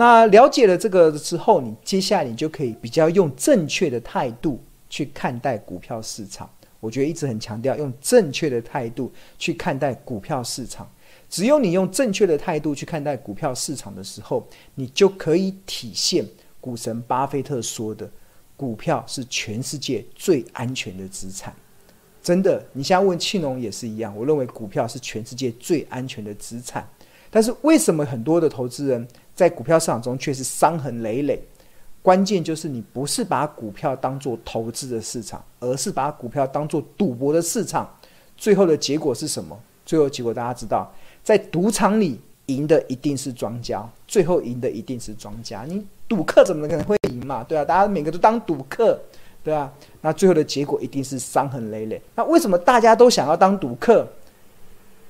那了解了这个之后，你接下来你就可以比较用正确的态度去看待股票市场。我觉得一直很强调用正确的态度去看待股票市场。只有你用正确的态度去看待股票市场的时候，你就可以体现股神巴菲特说的：“股票是全世界最安全的资产。”真的，你现在问庆农也是一样。我认为股票是全世界最安全的资产。但是为什么很多的投资人在股票市场中却是伤痕累累？关键就是你不是把股票当做投资的市场，而是把股票当做赌博的市场。最后的结果是什么？最后结果大家知道，在赌场里赢的一定是庄家，最后赢的一定是庄家。你赌客怎么可能会赢嘛？对啊，大家每个都当赌客，对啊，那最后的结果一定是伤痕累累。那为什么大家都想要当赌客？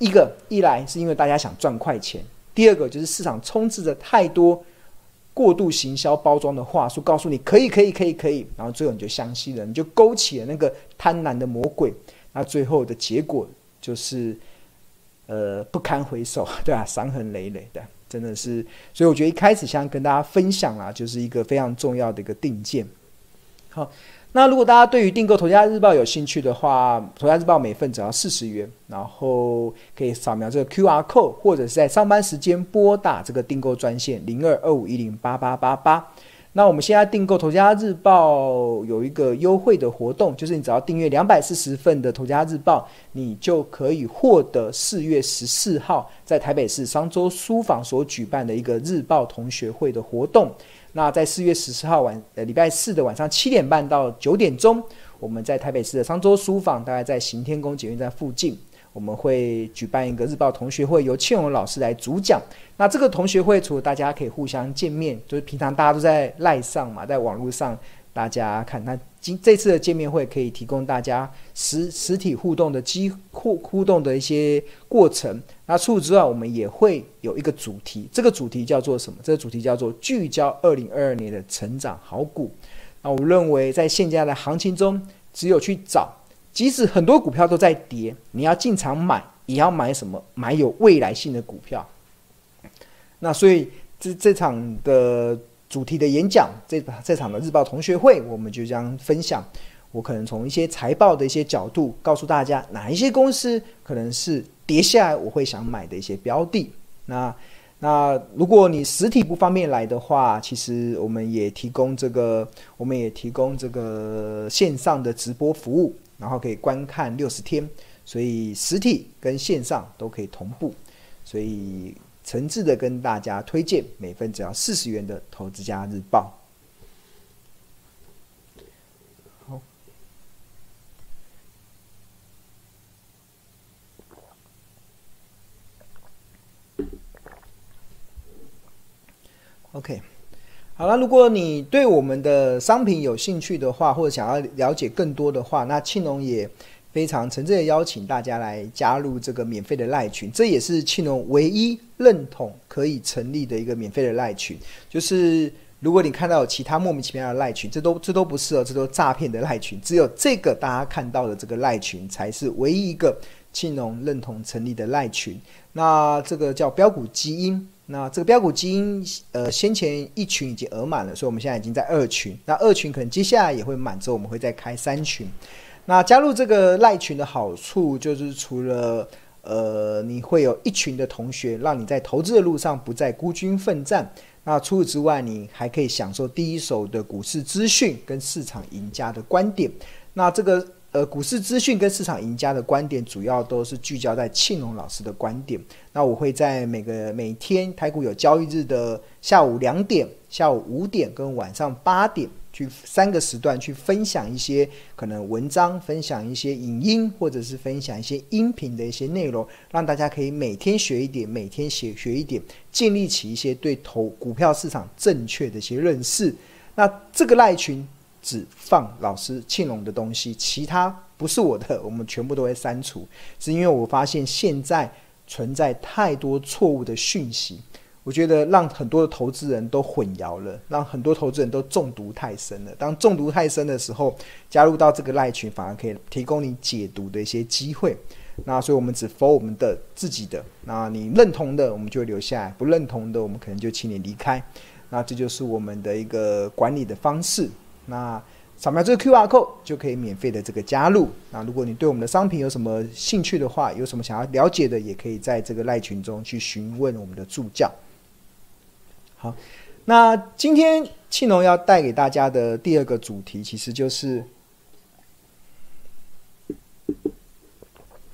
一个一来是因为大家想赚快钱，第二个就是市场充斥着太多过度行销包装的话术，告诉你可以可以可以可以，然后最后你就相信了，你就勾起了那个贪婪的魔鬼，那最后的结果就是呃不堪回首，对啊，伤痕累累的，真的是。所以我觉得一开始想跟大家分享啊，就是一个非常重要的一个定见。好。那如果大家对于订购《头家日报》有兴趣的话，《头家日报》每份只要四十元，然后可以扫描这个 QR code，或者是在上班时间拨打这个订购专线零二二五一零八八八八。那我们现在订购《头家日报》有一个优惠的活动，就是你只要订阅两百四十份的《头家日报》，你就可以获得四月十四号在台北市商周书房所举办的一个日报同学会的活动。那在四月十四号晚，呃，礼拜四的晚上七点半到九点钟，我们在台北市的商周书房，大概在行天宫捷运站附近，我们会举办一个日报同学会，由庆荣老师来主讲。那这个同学会，除了大家可以互相见面，就是平常大家都在赖上嘛，在网络上。大家看，那今这次的见面会可以提供大家实实体互动的机互互动的一些过程。那除此之外，我们也会有一个主题，这个主题叫做什么？这个主题叫做聚焦二零二二年的成长好股。那我认为，在现在的行情中，只有去找，即使很多股票都在跌，你要进场买，也要买什么？买有未来性的股票。那所以这这场的。主题的演讲，这这场的日报同学会，我们就将分享。我可能从一些财报的一些角度，告诉大家哪一些公司可能是跌下来我会想买的一些标的。那那如果你实体不方便来的话，其实我们也提供这个，我们也提供这个线上的直播服务，然后可以观看六十天，所以实体跟线上都可以同步，所以。诚挚的跟大家推荐，每份只要四十元的《投资家日报》。好，OK，好了。如果你对我们的商品有兴趣的话，或者想要了解更多的话，那庆农也。非常诚挚的邀请大家来加入这个免费的赖群，这也是庆农唯一认同可以成立的一个免费的赖群。就是如果你看到有其他莫名其妙的赖群，这都这都不是哦，这都诈骗的赖群。只有这个大家看到的这个赖群才是唯一一个庆农认同成立的赖群。那这个叫标股基因，那这个标股基因，呃，先前一群已经额满了，所以我们现在已经在二群。那二群可能接下来也会满之后，我们会再开三群。那加入这个赖群的好处，就是除了呃，你会有一群的同学，让你在投资的路上不再孤军奋战。那除此之外，你还可以享受第一手的股市资讯跟市场赢家的观点。那这个呃，股市资讯跟市场赢家的观点，主要都是聚焦在庆隆老师的观点。那我会在每个每天台股有交易日的下午两点、下午五点跟晚上八点。去三个时段去分享一些可能文章，分享一些影音，或者是分享一些音频的一些内容，让大家可以每天学一点，每天学学一点，建立起一些对投股票市场正确的一些认识。那这个赖群只放老师庆隆的东西，其他不是我的，我们全部都会删除。是因为我发现现在存在太多错误的讯息。我觉得让很多的投资人都混淆了，让很多投资人都中毒太深了。当中毒太深的时候，加入到这个赖群，反而可以提供你解读的一些机会。那所以我们只放我们的自己的。那你认同的，我们就留下来；不认同的，我们可能就请你离开。那这就是我们的一个管理的方式。那扫描这个 QR code 就可以免费的这个加入。那如果你对我们的商品有什么兴趣的话，有什么想要了解的，也可以在这个赖群中去询问我们的助教。好，那今天庆农要带给大家的第二个主题，其实就是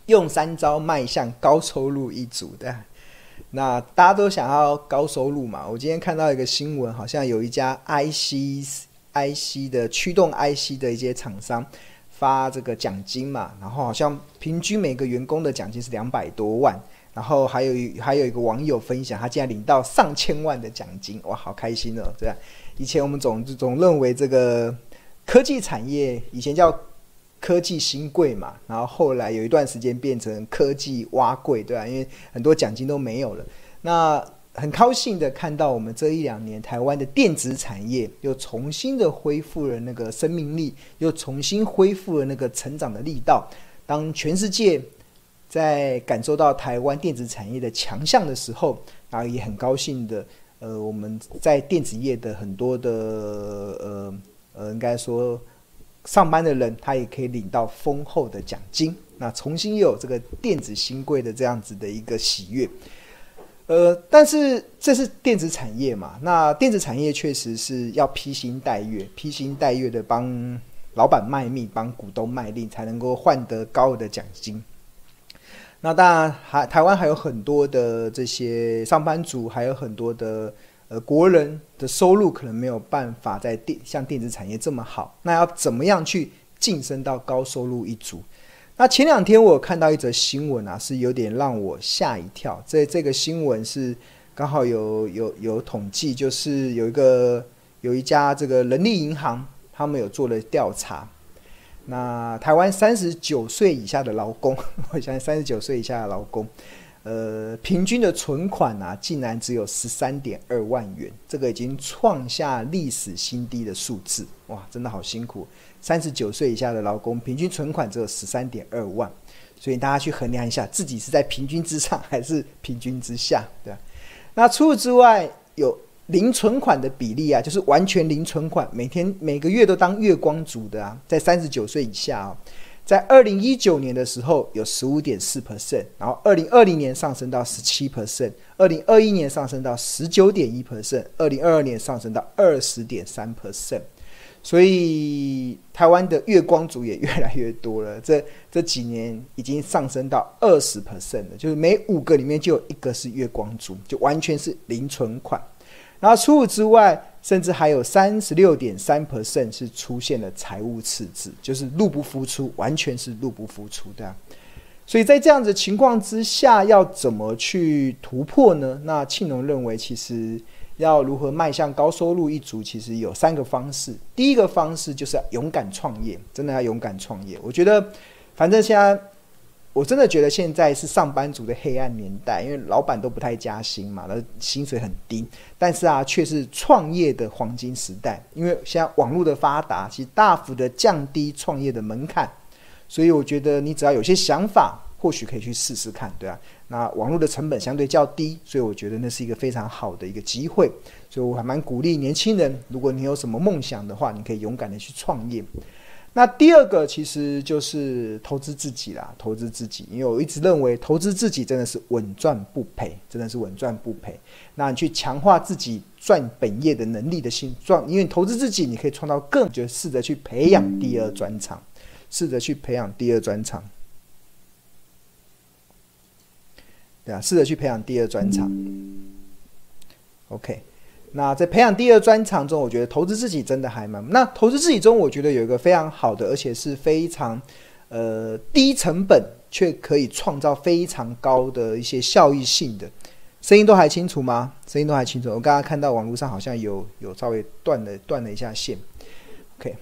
用三招迈向高收入一族的。那大家都想要高收入嘛？我今天看到一个新闻，好像有一家 IC。IC 的驱动 IC 的一些厂商发这个奖金嘛，然后好像平均每个员工的奖金是两百多万，然后还有一还有一个网友分享，他竟然领到上千万的奖金，哇，好开心哦！这样，以前我们总总认为这个科技产业以前叫科技新贵嘛，然后后来有一段时间变成科技挖贵，对吧？因为很多奖金都没有了，那。很高兴的看到，我们这一两年台湾的电子产业又重新的恢复了那个生命力，又重新恢复了那个成长的力道。当全世界在感受到台湾电子产业的强项的时候，然后也很高兴的，呃，我们在电子业的很多的呃呃，应该说上班的人，他也可以领到丰厚的奖金。那重新又有这个电子新贵的这样子的一个喜悦。呃，但是这是电子产业嘛？那电子产业确实是要披星戴月、披星戴月的帮老板卖命、帮股东卖力，才能够换得高额的奖金。那当然，还台湾还有很多的这些上班族，还有很多的呃国人的收入可能没有办法在电像电子产业这么好。那要怎么样去晋升到高收入一族？那前两天我看到一则新闻啊，是有点让我吓一跳。这这个新闻是刚好有有有统计，就是有一个有一家这个人力银行，他们有做了调查。那台湾三十九岁以下的劳工，我想三十九岁以下的劳工，呃，平均的存款啊，竟然只有十三点二万元，这个已经创下历史新低的数字。哇，真的好辛苦。三十九岁以下的劳工平均存款只有十三点二万，所以大家去衡量一下，自己是在平均之上还是平均之下，对？那除此之外，有零存款的比例啊，就是完全零存款，每天每个月都当月光族的啊，在三十九岁以下啊，在二零一九年的时候有十五点四 percent，然后二零二零年上升到十七 percent，二零二一年上升到十九点一 percent，二零二二年上升到二十点三 percent。所以台湾的月光族也越来越多了，这这几年已经上升到二十 percent 了，就是每五个里面就有一个是月光族，就完全是零存款。然后除此之外，甚至还有三十六点三 percent 是出现了财务赤字，就是入不敷出，完全是入不敷出的。所以在这样子情况之下，要怎么去突破呢？那庆农认为，其实。要如何迈向高收入一族？其实有三个方式。第一个方式就是勇敢创业，真的要勇敢创业。我觉得，反正现在我真的觉得现在是上班族的黑暗年代，因为老板都不太加薪嘛，那薪水很低。但是啊，却是创业的黄金时代，因为现在网络的发达，其实大幅的降低创业的门槛。所以我觉得，你只要有些想法，或许可以去试试看，对啊。那网络的成本相对较低，所以我觉得那是一个非常好的一个机会，所以我还蛮鼓励年轻人，如果你有什么梦想的话，你可以勇敢的去创业。那第二个其实就是投资自己啦，投资自己，因为我一直认为投资自己真的是稳赚不赔，真的是稳赚不赔。那你去强化自己赚本业的能力的心赚，因为投资自己，你可以创造更，就试着去培养第二专长，试着去培养第二专长。对啊，试着去培养第二专长。OK，那在培养第二专长中，我觉得投资自己真的还蛮……那投资自己中，我觉得有一个非常好的，而且是非常呃低成本却可以创造非常高的一些效益性的。声音都还清楚吗？声音都还清楚。我刚刚看到网络上好像有有稍微断了断了一下线。OK，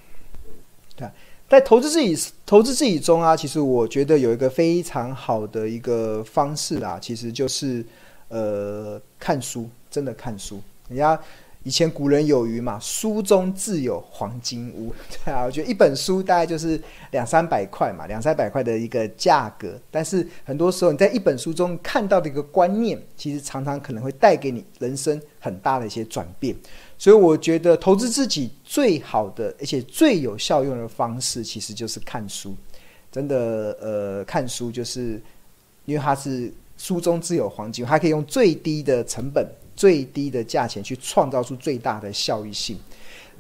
对。在投资自己、投资自己中啊，其实我觉得有一个非常好的一个方式啊，其实就是呃看书，真的看书。人家以前古人有云嘛，书中自有黄金屋。对啊，我觉得一本书大概就是两三百块嘛，两三百块的一个价格。但是很多时候你在一本书中看到的一个观念，其实常常可能会带给你人生很大的一些转变。所以我觉得投资自己最好的而且最有效用的方式，其实就是看书。真的，呃，看书就是因为它是书中自有黄金屋，它可以用最低的成本。最低的价钱去创造出最大的效益性。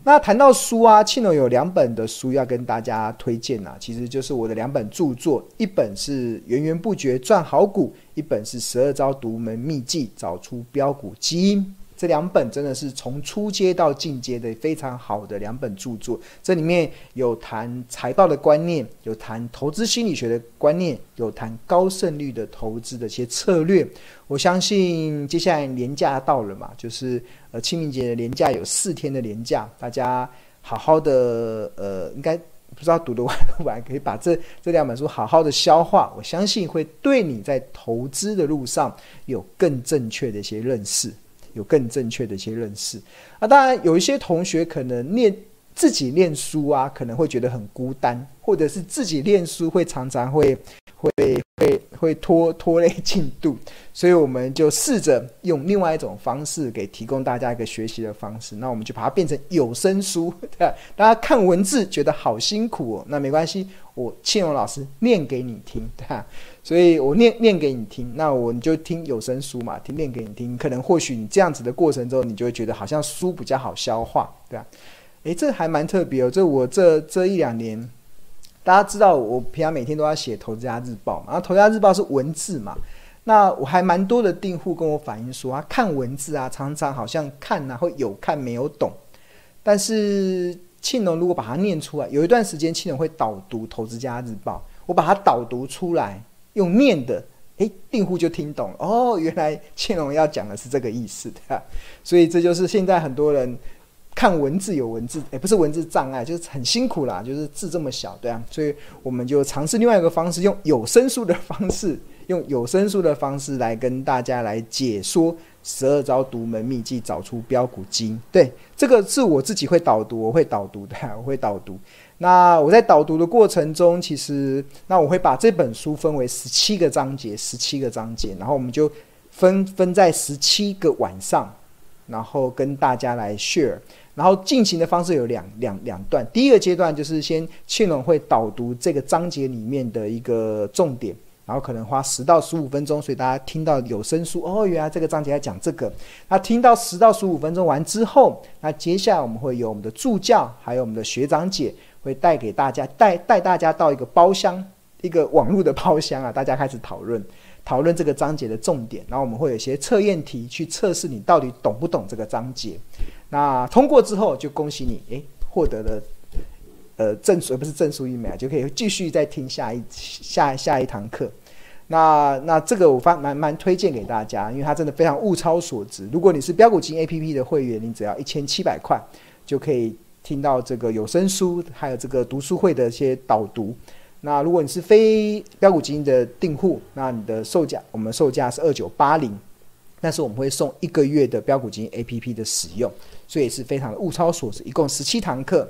那谈到书啊，庆龙有两本的书要跟大家推荐啊，其实就是我的两本著作，一本是源源不绝赚好股，一本是十二招独门秘技找出标股基因。这两本真的是从初阶到进阶的非常好的两本著作。这里面有谈财报的观念，有谈投资心理学的观念，有谈高胜率的投资的一些策略。我相信接下来年假到了嘛，就是呃清明节的年假有四天的年假，大家好好的呃，应该不知道读得完不完，可以把这这两本书好好的消化。我相信会对你在投资的路上有更正确的一些认识。有更正确的一些认识。啊，当然有一些同学可能念自己念书啊，可能会觉得很孤单，或者是自己念书会常常会会会会拖拖累进度，所以我们就试着用另外一种方式给提供大家一个学习的方式，那我们就把它变成有声书，对吧？大家看文字觉得好辛苦哦，那没关系，我庆荣老师念给你听，对吧？所以我念念给你听，那我你就听有声书嘛，听念给你听。可能或许你这样子的过程中，你就会觉得好像书比较好消化，对吧？诶，这还蛮特别哦。这我这这一两年，大家知道我平常每天都要写《投资家日报》嘛，然后《投资家日报》是文字嘛。那我还蛮多的订户跟我反映说，啊看文字啊，常常好像看啊会有看没有懂。但是庆隆如果把它念出来，有一段时间庆隆会导读《投资家日报》，我把它导读出来。用念的，诶，订户就听懂了哦，原来庆隆要讲的是这个意思的，所以这就是现在很多人看文字有文字，诶，不是文字障碍，就是很辛苦啦，就是字这么小，对啊，所以我们就尝试另外一个方式，用有声书的方式，用有声书的方式来跟大家来解说十二招独门秘技，找出标股基因。对，这个是我自己会导读，我会导读的，我会导读。那我在导读的过程中，其实那我会把这本书分为十七个章节，十七个章节，然后我们就分分在十七个晚上，然后跟大家来 share。然后进行的方式有两两两段，第一个阶段就是先庆龙会导读这个章节里面的一个重点，然后可能花十到十五分钟，所以大家听到有声书哦，原来这个章节在讲这个。那听到十到十五分钟完之后，那接下来我们会有我们的助教，还有我们的学长姐。会带给大家带带大家到一个包厢，一个网络的包厢啊，大家开始讨论讨论这个章节的重点，然后我们会有一些测验题去测试你到底懂不懂这个章节。那通过之后就恭喜你，诶，获得了呃证书，不是证书一枚，就可以继续再听下一下下一堂课。那那这个我发蛮蛮推荐给大家，因为它真的非常物超所值。如果你是标股金 APP 的会员，你只要一千七百块就可以。听到这个有声书，还有这个读书会的一些导读。那如果你是非标股基金的订户，那你的售价，我们售价是二九八零，但是我们会送一个月的标股基金 APP 的使用，所以是非常的物超所值，一共十七堂课，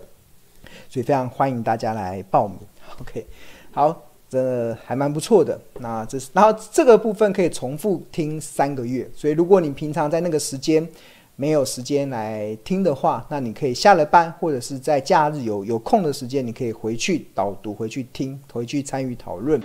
所以非常欢迎大家来报名。OK，好，真的还蛮不错的。那这是，然后这个部分可以重复听三个月，所以如果你平常在那个时间。没有时间来听的话，那你可以下了班，或者是在假日有有空的时间，你可以回去导读，回去听，回去参与讨论。